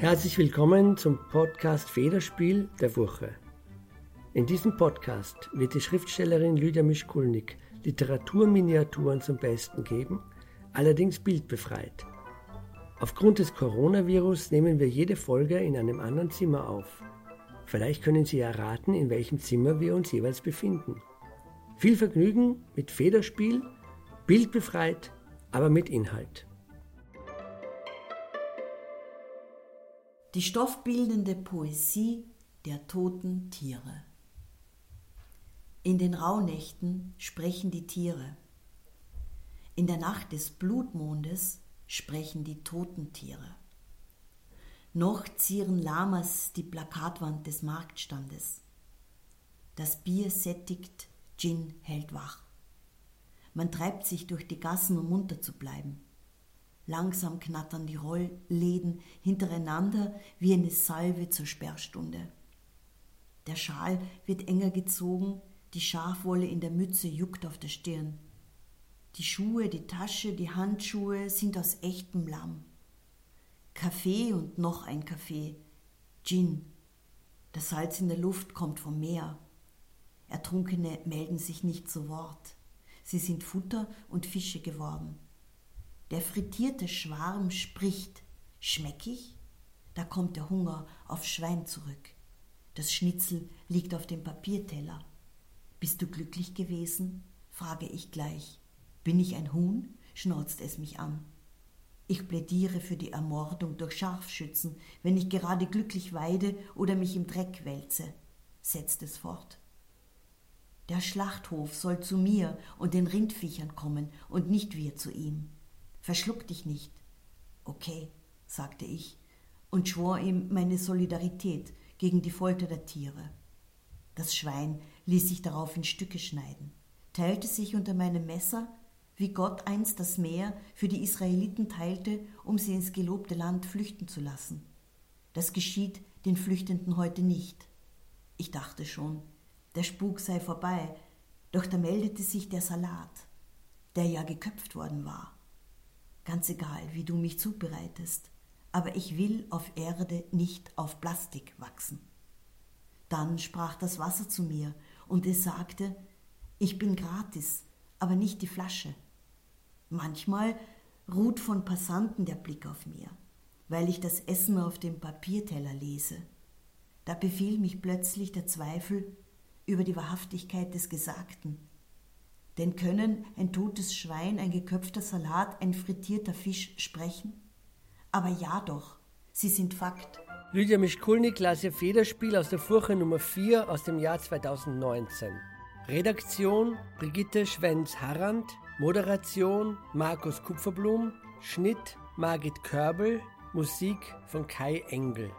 Herzlich willkommen zum Podcast Federspiel der Woche. In diesem Podcast wird die Schriftstellerin Lydia Mischkulnik Literaturminiaturen zum Besten geben, allerdings bildbefreit. Aufgrund des Coronavirus nehmen wir jede Folge in einem anderen Zimmer auf. Vielleicht können Sie erraten, in welchem Zimmer wir uns jeweils befinden. Viel Vergnügen mit Federspiel, bildbefreit, aber mit Inhalt. Die stoffbildende Poesie der toten Tiere. In den Rauhnächten sprechen die Tiere. In der Nacht des Blutmondes sprechen die toten Tiere. Noch zieren Lamas die Plakatwand des Marktstandes. Das Bier sättigt, Gin hält wach. Man treibt sich durch die Gassen, um munter zu bleiben. Langsam knattern die Rollläden hintereinander wie eine Salve zur Sperrstunde. Der Schal wird enger gezogen, die Schafwolle in der Mütze juckt auf der Stirn. Die Schuhe, die Tasche, die Handschuhe sind aus echtem Lamm. Kaffee und noch ein Kaffee. Gin. Das Salz in der Luft kommt vom Meer. Ertrunkene melden sich nicht zu Wort. Sie sind Futter und Fische geworden. Der frittierte Schwarm spricht. Schmeckig? Da kommt der Hunger auf Schwein zurück. Das Schnitzel liegt auf dem Papierteller. Bist du glücklich gewesen? frage ich gleich. Bin ich ein Huhn? schnauzt es mich an. Ich plädiere für die Ermordung durch Scharfschützen, wenn ich gerade glücklich weide oder mich im Dreck wälze, setzt es fort. Der Schlachthof soll zu mir und den Rindviechern kommen und nicht wir zu ihm. Verschluck dich nicht. Okay, sagte ich und schwor ihm meine Solidarität gegen die Folter der Tiere. Das Schwein ließ sich darauf in Stücke schneiden, teilte sich unter meinem Messer, wie Gott einst das Meer für die Israeliten teilte, um sie ins gelobte Land flüchten zu lassen. Das geschieht den Flüchtenden heute nicht. Ich dachte schon, der Spuk sei vorbei, doch da meldete sich der Salat, der ja geköpft worden war. Ganz egal, wie du mich zubereitest, aber ich will auf Erde nicht auf Plastik wachsen. Dann sprach das Wasser zu mir und es sagte, ich bin gratis, aber nicht die Flasche. Manchmal ruht von Passanten der Blick auf mir, weil ich das Essen auf dem Papierteller lese. Da befiel mich plötzlich der Zweifel über die Wahrhaftigkeit des Gesagten. Denn können ein totes Schwein, ein geköpfter Salat, ein frittierter Fisch sprechen? Aber ja doch, sie sind Fakt. Lydia Mischkulnik las ihr Federspiel aus der Furche Nummer 4 aus dem Jahr 2019. Redaktion Brigitte Schwenz-Harrand, Moderation Markus Kupferblum, Schnitt Margit Körbel, Musik von Kai Engel.